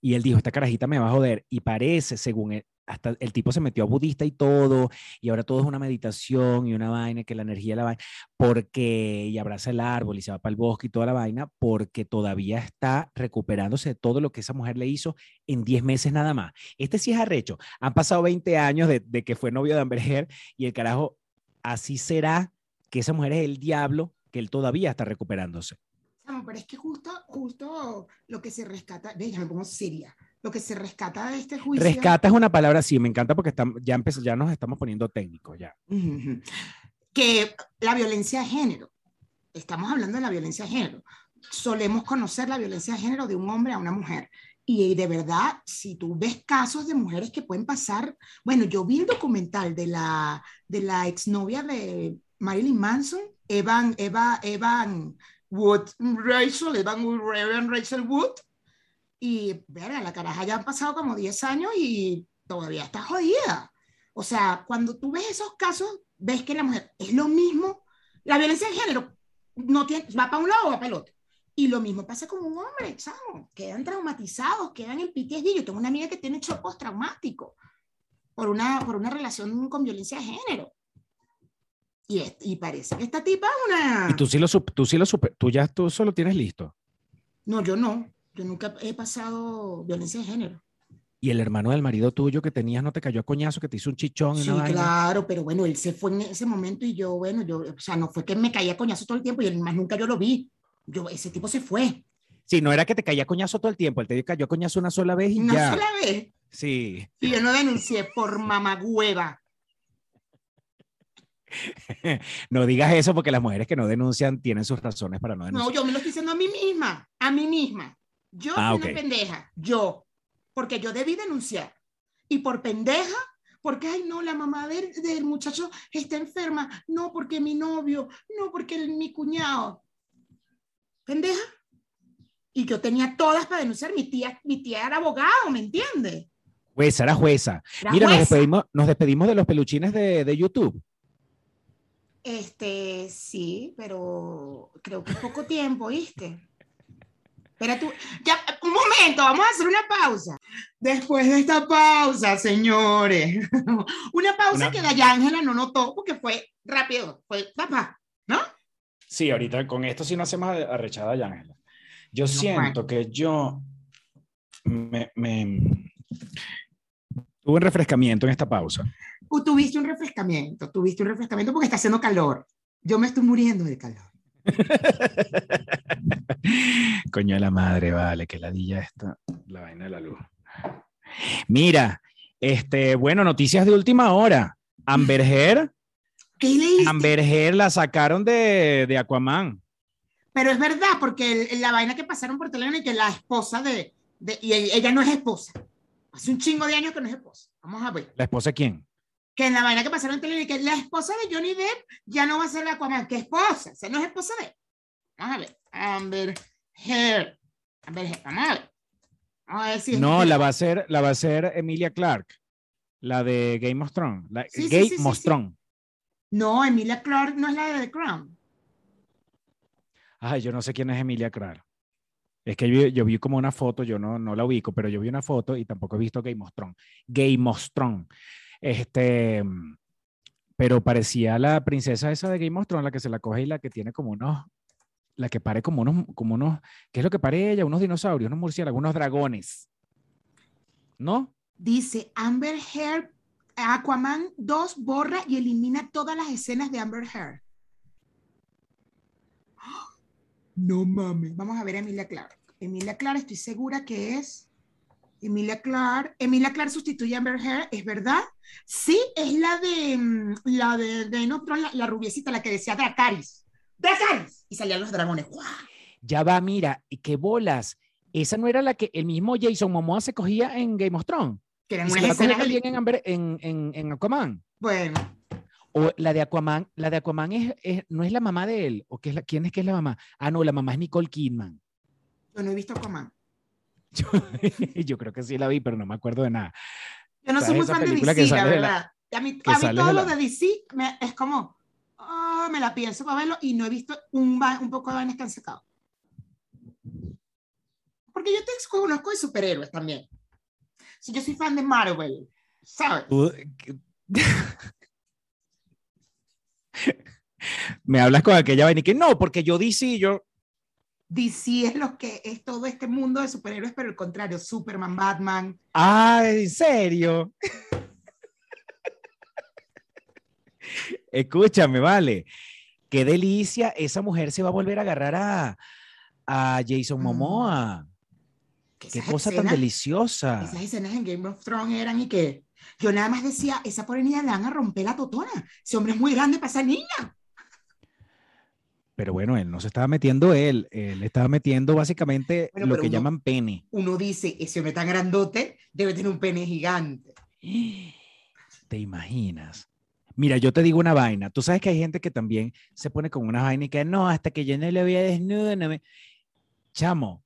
y él dijo, esta carajita me va a joder. Y parece, según él, hasta el tipo se metió a budista y todo, y ahora todo es una meditación y una vaina, que la energía la vaina, porque, y abraza el árbol y se va para el bosque y toda la vaina, porque todavía está recuperándose de todo lo que esa mujer le hizo en 10 meses nada más. Este sí es arrecho. Han pasado 20 años de, que fue novio de Amber Heard y el carajo, así será que esa mujer es el diablo, que él todavía está recuperándose. Pero es que justo, justo lo que se rescata, ve, ya me seria, lo que se rescata de este juicio. Rescata es una palabra, sí, me encanta porque estamos, ya, empezó, ya nos estamos poniendo técnicos, ya. Que la violencia de género, estamos hablando de la violencia de género, solemos conocer la violencia de género de un hombre a una mujer. Y de verdad, si tú ves casos de mujeres que pueden pasar, bueno, yo vi el documental de la, de la exnovia de Marilyn Manson, Evan, Eva, Evan Wood, Rachel, Evan, Wood- Evan Rachel Wood, y verga, la caraja ya han pasado como 10 años y todavía está jodida. O sea, cuando tú ves esos casos, ves que la mujer es lo mismo. La violencia de género no tiene, va para un lado o va para el otro. Y lo mismo pasa con un hombre, chamo. Quedan traumatizados, quedan en PTSD. Yo tengo una amiga que tiene shock postraumático por una, por una relación con violencia de género. Y, es- y parece que esta tipa es una... Y tú sí lo, tú sí lo supe- tú ya tú solo tienes listo. No, yo no. Yo nunca he pasado violencia de género. Y el hermano del marido tuyo que tenías no te cayó a coñazo, que te hizo un chichón Sí, una vaina. claro, pero bueno, él se fue en ese momento y yo, bueno, yo, o sea, no fue que me caía coñazo todo el tiempo y él más nunca yo lo vi. Yo, ese tipo se fue. Sí, no era que te caía a coñazo todo el tiempo, él te cayó a coñazo una sola vez y Una ya. sola vez. Sí. Y yo no denuncié por mamagüeva. No digas eso porque las mujeres que no denuncian tienen sus razones para no No, denunciar. yo me lo estoy diciendo a mí misma, a mí misma. Yo Ah, fui ok. una pendeja, yo, porque yo debí denunciar. Y por pendeja, porque, ay, no, la mamá del, del muchacho está enferma, no, porque mi novio, no, porque el- mi cuñado. Pendeja. Y yo tenía todas para denunciar, mi tía, mi tía era abogado, ¿me entiendes? Jueza, era jueza. Era Mira, nos jueza. despedimos, nos despedimos de los peluchines de, de YouTube. Este, sí, pero creo que es poco tiempo, ¿viste? Espera tú, ya, un momento, vamos a hacer una pausa. Después de esta pausa, señores, una pausa Una- que Dayángela no notó porque fue rápido, fue papá, ¿no? Sí, ahorita con esto sí no hacemos arrechada ya, Ángela. Yo siento que yo me, me- tuve un refrescamiento en esta pausa. Tú tuviste un refrescamiento, tuviste un refrescamiento porque está haciendo calor. Yo me estoy muriendo de calor. Coño de la madre, vale, que ladilla esta, la vaina de la luz. Mira, este, bueno, noticias de última hora. Amber Heard ¿Qué leíste? Amber Heard la sacaron de, de Aquaman. Pero es verdad, porque el- la vaina que pasaron por teléfono y que la esposa de, de- y ella, ella no es esposa. Hace un chingo de años que no es esposa. Vamos a ver. ¿La esposa de quién? Que en la vaina que pasaron en teléfono y que la esposa de Johnny Depp ya no va a ser la Aquaman. ¿Qué esposa? O sea, no es esposa de él. Vamos a ver. Amber Heard. Amber Heard. Vamos a ver. Vamos a ver si No, verdad. la va a hacer, la va a hacer Emilia Clark, la de Game of Thrones. La, Sí, Game sí, sí, of. Thrones. No, Emilia Clarke no es la de The Crown. Ay, yo no sé quién es Emilia Clark. Es que yo, yo vi como una foto, yo no, no la ubico, pero yo vi una foto y tampoco he visto Game of Thrones. Game of Thrones. Este, pero parecía la princesa esa de Game of Thrones, la que se la coge y la que tiene como unos, la que pare como unos, como unos, ¿qué es lo que pare ella? Unos dinosaurios, unos murciélagos, unos dragones. ¿No? Dice Amber Heard, Aquaman 2 borra y elimina todas las escenas de Amber Heard. No mames. Vamos a ver a Emilia Clarke. Emilia Clarke, estoy segura que es Emilia Clarke. Emilia Clarke sustituye a Amber Heard, ¿es verdad? Sí, es la de mm, la de, de no, la, la rubiecita, la que decía Dracaris. Dracaris. Y salían los dragones. ¡Guau! Ya va, mira, y qué bolas. Esa no era la que el mismo Jason Momoa se cogía en Game of Thrones. Que eran unas escenas también en, Amber- en, en, en Aquaman. Bueno, O la de Aquaman, la de Aquaman es, es- no es la mamá de él, o qué es la, quién es que es la mamá. Ah, no, la mamá es Nicole Kidman. yo no he visto Aquaman. Yo, yo creo que sí la vi, pero no me acuerdo de nada. Yo no soy muy fan de DC, la verdad. a mí, a mí todo de lo de DC me- es como, me la pienso para verlo y no he visto un, un poco de vainas que han sacado. Porque yo te conozco de superhéroes también. Si yo soy fan de Marvel, ¿sabes? Me hablas con aquella vaina y que no, porque yo DC, yo, DC es lo que es todo este mundo de superhéroes, pero el contrario, Superman, Batman. ah, en serio. Escúchame, vale. Qué delicia, esa mujer se va a volver a agarrar a, a Jason Mm. Momoa. Qué esas cosa tan deliciosa. Esas escenas en Game of Thrones eran y que yo nada más decía, esa pobre niña le van a romper la totona. Ese hombre es muy grande para esa niña. Pero bueno, él no se estaba metiendo él, él estaba metiendo básicamente Bueno, lo que uno- llaman pene. Uno dice, ese hombre tan grandote debe tener un pene gigante. ¿Te imaginas? Mira, yo te digo una vaina. Tú sabes que hay gente que también se pone con una vaina y que no, hasta que yo no lo vea desnudo, no me... Chamo,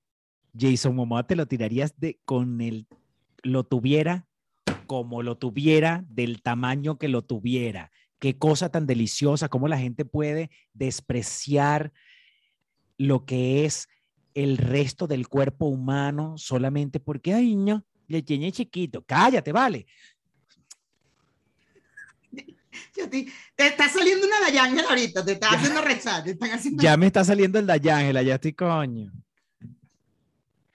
Jason Momoa te lo tirarías de con el lo tuviera como lo tuviera, del tamaño que lo tuviera. Qué cosa tan deliciosa, cómo la gente puede despreciar lo que es el resto del cuerpo humano solamente porque, ay, no, le tiene chiquito. Cállate, vale. Yo te, te está saliendo una Dayángel ahorita, te está haciendo rezar, te están haciendo... Ya me está saliendo el Dayángela, ya estoy coño.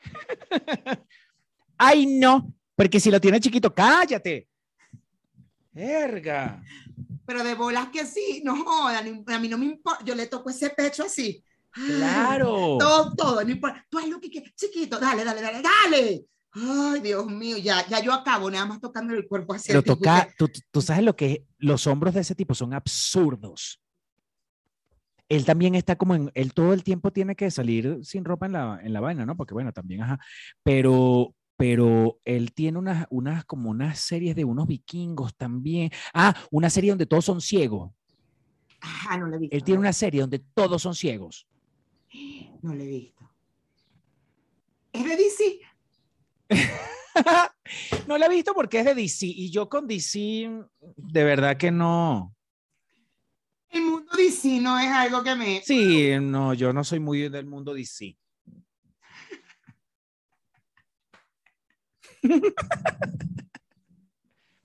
Ay, no, porque si lo tiene chiquito, cállate. Verga. Pero de bolas que sí, no jodan, a mí no me importa, yo le toco ese pecho así. Claro. Todo, todo, no importa. Tú haz lo que quieras, chiquito, dale, dale, dale, dale. Ay, Dios mío, ya, ya yo acabo nada más tocando el cuerpo así. Pero toca, tú, tú- sabes lo que es, los hombros de ese tipo son absurdos. Él también está como en, él todo el tiempo tiene que salir sin ropa en la, en la vaina, ¿no? Porque bueno, también, ajá, pero, pero él tiene unas, unas, como unas series de unos vikingos también. Ah, una serie donde todos son ciegos. Ah, no le he visto. Él tiene una serie donde todos son ciegos. No le he visto. ¿Es de DC? no la he visto porque es de DC y yo con DC de verdad que no. El mundo DC no es algo que me... Sí, no, yo no soy muy del mundo DC.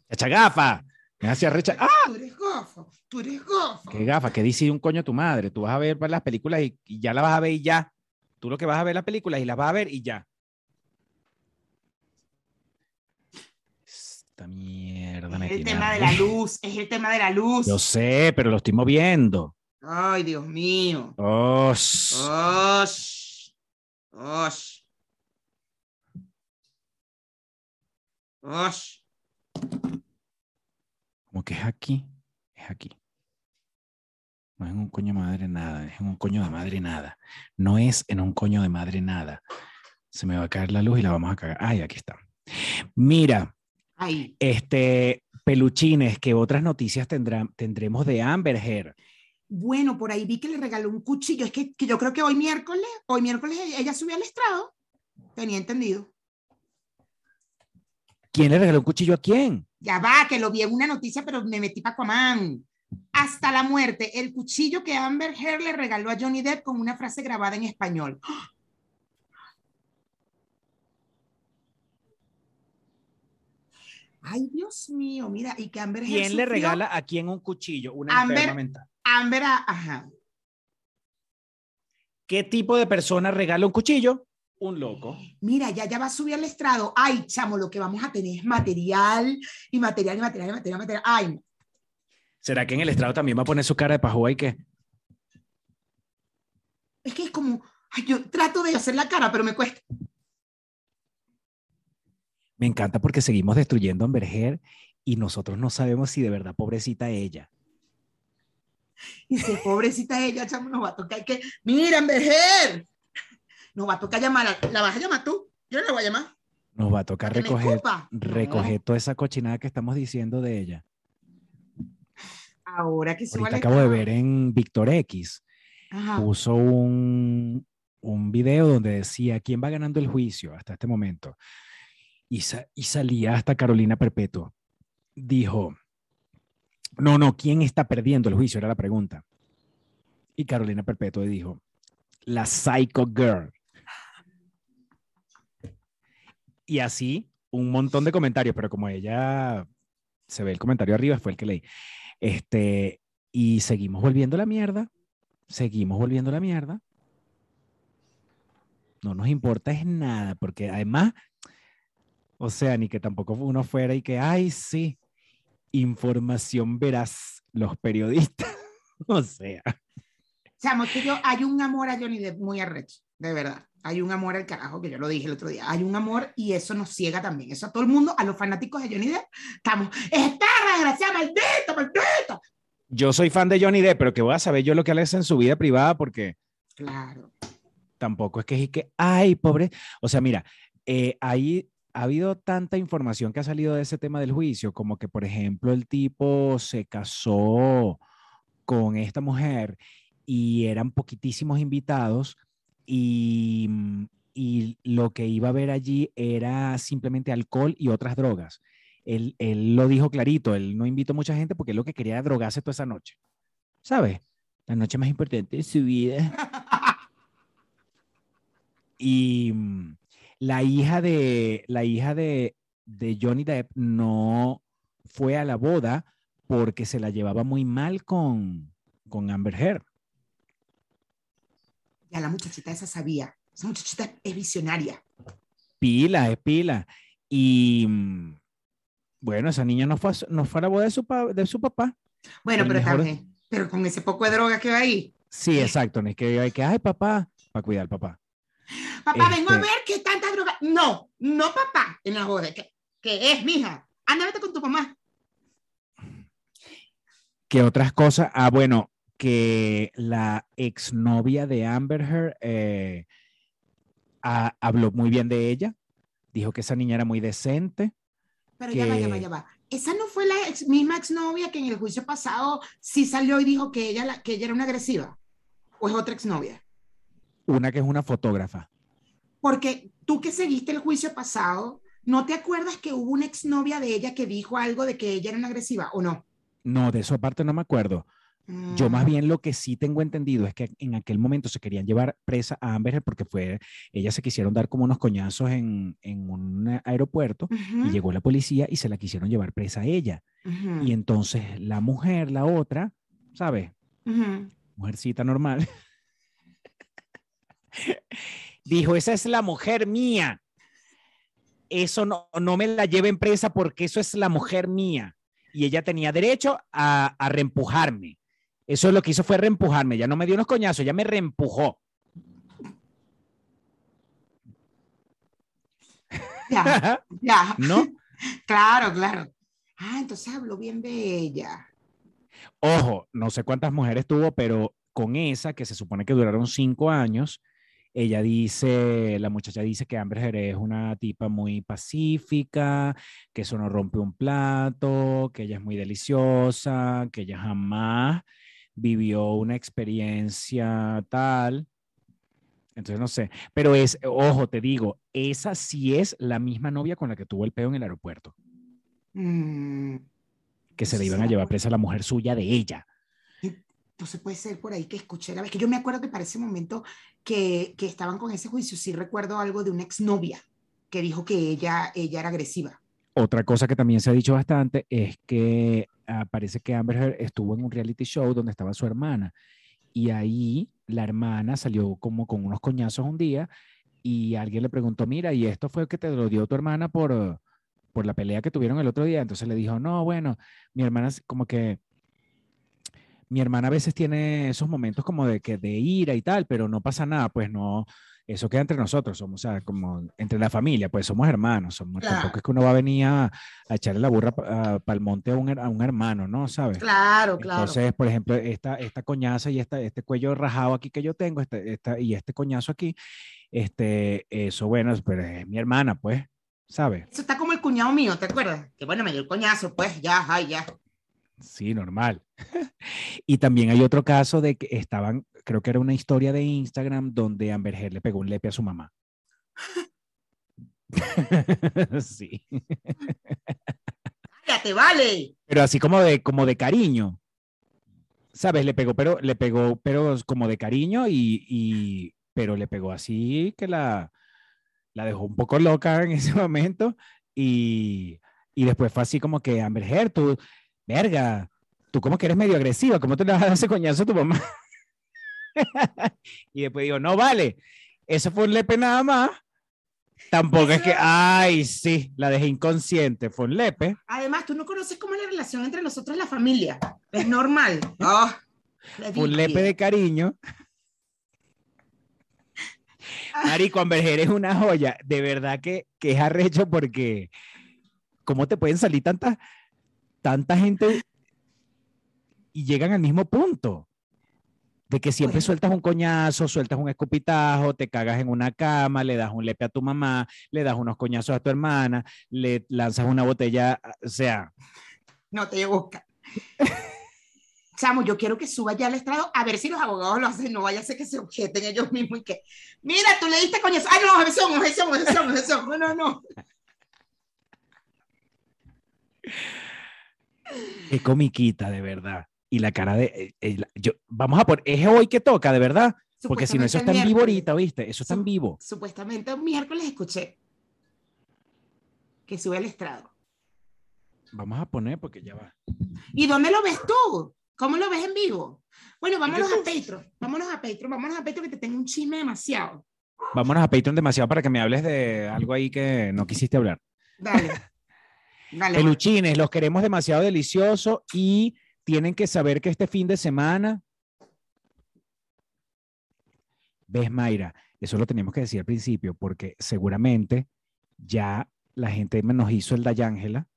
Echa gafa. Me hacía recha. ¡Ah! Tú eres gofo, tú eres gofo. ¡Qué gafa! ¿Qué dice un coño tu madre? Tú vas a ver las películas y, y ya las vas a ver y ya. Tú lo que vas a ver las películas y las vas a ver y ya. Esta mierda me Es el tema de la luz, es el tema de la luz. Yo sé, pero lo estoy moviendo. Ay, Dios mío. Oh, Osh. Osh. Osh. como que es aquí. Es aquí. No es en un coño de madre nada, es en un coño de madre nada. No es en un coño de madre nada. Se me va a caer la luz y la vamos a cagar. Ay, aquí está. Mira, Ahí. este, peluchines, ¿qué otras noticias tendrá- tendremos de Amber Heard? Bueno, por ahí vi que le regaló un cuchillo. Es que, que yo creo que hoy miércoles, hoy miércoles ella subió al estrado. Tenía entendido. ¿Quién le regaló un cuchillo a quién? Ya va, que lo vi en una noticia, pero me metí para Aquaman. Hasta la muerte, el cuchillo que Amber Heard le regaló a Johnny Depp con una frase grabada en español. Ay, Dios mío, mira, y que Amber ¿Quién le regala a quién un cuchillo? Una Amber- mental. Amber, ajá. ¿Qué tipo de persona regala un cuchillo? Un loco. Mira, ya, ya va a subir al estrado. Ay, chamo, lo que vamos a tener es material y material y material y material, material. Ay, ¿Será que en el estrado también va a poner su cara de pajúa y qué? es que es como, ay, yo trato de hacer la cara, pero me cuesta. Me encanta porque seguimos destruyendo a Amber Heard y nosotros no sabemos si de verdad pobrecita ella. Y si pobrecita ella, chamo, nos va a tocar que, mira, Amber, nos va a tocar llamar, ¿la vas a llamar tú? Yo no la voy a llamar. Nos va a tocar ¿Para que me recoger? No. recoger toda esa cochinada que estamos diciendo de ella. Ahora que Ahorita acabo de ver en Víctor X, Ajá. puso un, un video donde decía quién va ganando el juicio hasta este momento. Y, sa- y salía hasta Carolina Perpetua. Dijo, no, no, ¿quién está perdiendo el juicio? Era la pregunta. Y Carolina Perpetua dijo, la Psycho Girl. Y así, un montón de comentarios, pero como ella se ve el comentario arriba, fue el que leí. Este, y seguimos volviendo la mierda seguimos volviendo la mierda. No nos importa es nada, porque además, o sea, ni que tampoco uno fuera y que, ay, sí, información veraz, los periodistas. o sea, Chamo, que yo, hay un amor a Johnny Depp muy arrecho, de verdad. Hay un amor al carajo, que yo lo dije el otro día. Hay un amor y eso nos ciega también. Eso a todo el mundo, a los fanáticos de Johnny Depp, estamos, esta desgraciada, maldita, maldita. yo soy fan de Johnny Depp, pero que voy a saber yo lo que él hace en su vida privada, porque Claro. tampoco es que es que, ay, pobre. O sea, mira, eh, ahí ha habido tanta información que ha salido de ese tema del juicio, como que, por ejemplo, el tipo se casó con esta mujer y eran poquitísimos invitados y, mm, y lo que iba a haber allí era simplemente alcohol y otras drogas. Él, él lo dijo clarito, él no invitó mucha gente porque él lo que quería era drogarse toda esa noche. ¿Sabes? La noche más importante de su vida. Y mm, la hija de la hija de, de Johnny Depp no fue a la boda porque se la llevaba muy mal con, con Amber Heard. Ya la muchachita esa sabía. Esa muchachita es visionaria. Pila, es pila. Y mm, bueno, esa niña no fue, no fue a la boda de su, pa- de su papá. Bueno, El pero mejor- también, pero con ese poco de droga que va ahí. Sí, exacto. No es que hay que, ay, papá, para cuidar al papá. Papá, vengo a Este- ver qué tanta droga. No, no, papá, en la joda. ¿Qué, qué es, mija? Anda, vete con tu mamá. ¿Qué otras cosas? Ah, bueno, que la exnovia de Amber Heard eh, ha- habló muy bien de ella. Dijo que esa niña era muy decente. Pero ya va, ya va, que- ya va. Esa no fue la ex- misma exnovia que en el juicio pasado sí salió y dijo que ella, la- que ella era una agresiva. ¿O es otra exnovia? Una que es una fotógrafa. Porque tú que seguiste el juicio pasado, ¿no te acuerdas que hubo una exnovia de ella que dijo algo de que ella era una agresiva o no? No, de eso aparte no me acuerdo. Yo más Mm, bien lo que sí tengo entendido es que en aquel momento se querían llevar presa a Amber porque fue, ellas se quisieron dar como unos coñazos en, en un aeropuerto y llegó la policía y se la quisieron llevar presa a ella. Y entonces la mujer, la otra, ¿sabes? ujú. mujercita normal, dijo, esa es la mujer mía. Eso no, no me la lleven presa porque eso es la mujer mía. Y ella tenía derecho a, a reempujarme. Eso es lo que hizo fue reempujarme. Ya no me dio unos coñazos, ella me reempujó. Ya, ya. ¿No? Claro, claro. Ah, entonces habló bien de ella. Ojo, no sé cuántas mujeres tuvo, pero con esa, que se supone que duraron cinco años, ella dice, la muchacha dice que Amber Heard es una tipa muy pacífica, que eso no rompe un plato, que ella es muy deliciosa, que ella jamás vivió una experiencia tal. Entonces no sé, pero es, ojo, te digo, esa sí es la misma novia con la que tuvo el peo en el aeropuerto, Mm, que se le iban a llevar presa a la mujer suya de ella. Entonces puede ser por ahí que escuché la vez que yo me acuerdo que para ese momento que, que estaban con ese juicio, sí recuerdo algo de una exnovia que dijo que ella, ella era agresiva. Otra cosa que también se ha dicho bastante es que ah, parece que Amber estuvo en un reality show donde estaba su hermana y ahí la hermana salió como con unos coñazos un día y alguien le preguntó, mira, ¿y esto fue que te lo dio tu hermana por, por la pelea que tuvieron el otro día? Entonces le dijo, no, bueno, mi hermana como que... Mi hermana a veces tiene esos momentos como de que de ira y tal, pero no pasa nada, pues no, eso queda entre nosotros, somos, o sea, como entre la familia, pues somos hermanos, somos, tampoco Claro. es que uno va a venir a, a echarle la burra para el monte a un, a un hermano, ¿no? ¿Sabes? Claro, claro. Entonces, por ejemplo, esta, esta coñaza y esta, este cuello rajado aquí que yo tengo, este, esta, y este coñazo aquí, este, eso, bueno, pero es mi hermana, pues, ¿sabes? Eso está como el cuñado mío, ¿te acuerdas? Que bueno, me dio el coñazo, pues ya, ay, ya. Sí, normal. y también hay otro caso de que estaban, creo que era una historia de Instagram donde Amber Heard le pegó un lepe a su mamá. sí. Cállate, vale. Pero así como de, como de cariño. ¿Sabes? Le pegó, pero le pegó, pero como de cariño y, y pero le pegó así que la, la dejó un poco loca en ese momento y, y después fue así como que Amber Heard, tú, verga, tú como que eres medio agresiva, ¿cómo te le vas a dar ese coñazo a tu mamá? y después digo, no vale, eso fue un lepe nada más. Tampoco es que, ay, sí, la dejé inconsciente, fue un lepe. Además, tú no conoces cómo es la relación entre nosotros y la familia. Es normal. Ah, Fue un lepe de cariño. Marico, Amber Heard es una joya. De verdad que, que es arrecho porque ¿cómo te pueden salir tanta, tanta gente y llegan al mismo punto? De que siempre sueltas un coñazo, sueltas un escupitajo, te cagas en una cama, le das un lepe a tu mamá, le das unos coñazos a tu hermana, le lanzas una botella, o sea, No te busca. Chamo, yo quiero que suba ya al estrado a ver si los abogados lo hacen. No vaya a ser que se objeten ellos mismos y que, mira, tú le diste coñazo. Ay, no, objeción, objeción, objeción, objeción. No, no, no. qué comiquita, de verdad. Y la cara de, eh, eh, la- yo, vamos a por, es hoy que toca, de verdad. Porque si no, eso está en vivo el ahorita, ¿viste? Eso está en vivo. Supuestamente el miércoles escuché que sube al estrado. Vamos a poner porque ya va. ¿Y dónde lo ves tú? ¿Cómo lo ves en vivo? Bueno, vámonos a. Patreon. Vámonos a Patreon. Vámonos a Patreon que te tengo un chisme demasiado. Vámonos a Patreon demasiado para que me hables de algo ahí que no quisiste hablar. Dale. Dale. Peluchines, los queremos demasiado delicioso y tienen que saber que este fin de semana. ¿Ves, Mayra? Eso lo teníamos que decir al principio porque seguramente ya la gente nos hizo el Dayángela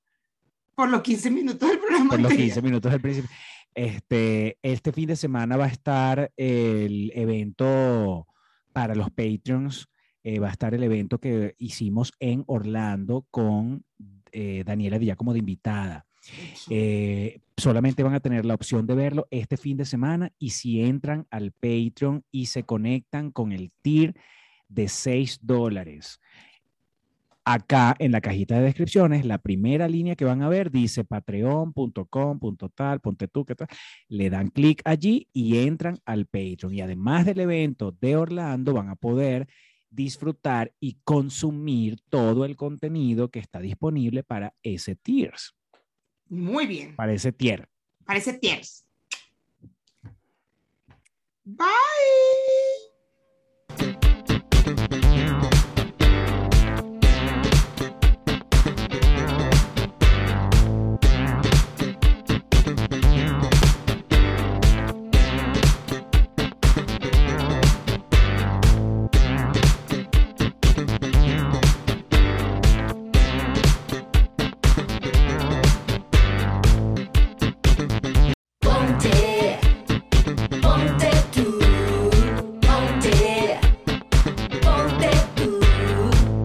Por los 15 minutos del programa. por los anterior. 15 minutos del principio. Este, este fin de semana va a estar el evento para los Patreons. eh, va a estar el evento que hicimos en Orlando con eh, Daniela Díaz como de invitada. Eh, solamente van a tener la opción de verlo este fin de semana y si entran al Patreon y se conectan con el tier de 6 dólares. Acá en la cajita de descripciones, la primera línea que van a ver dice patreon.com.tal, ponte tú, que tal. Le dan clic allí y entran al Patreon. Y además del evento de Orlando, van a poder disfrutar y consumir todo el contenido que está disponible para ese tiers, Muy bien. para ese tier. Parece tiers. Bye.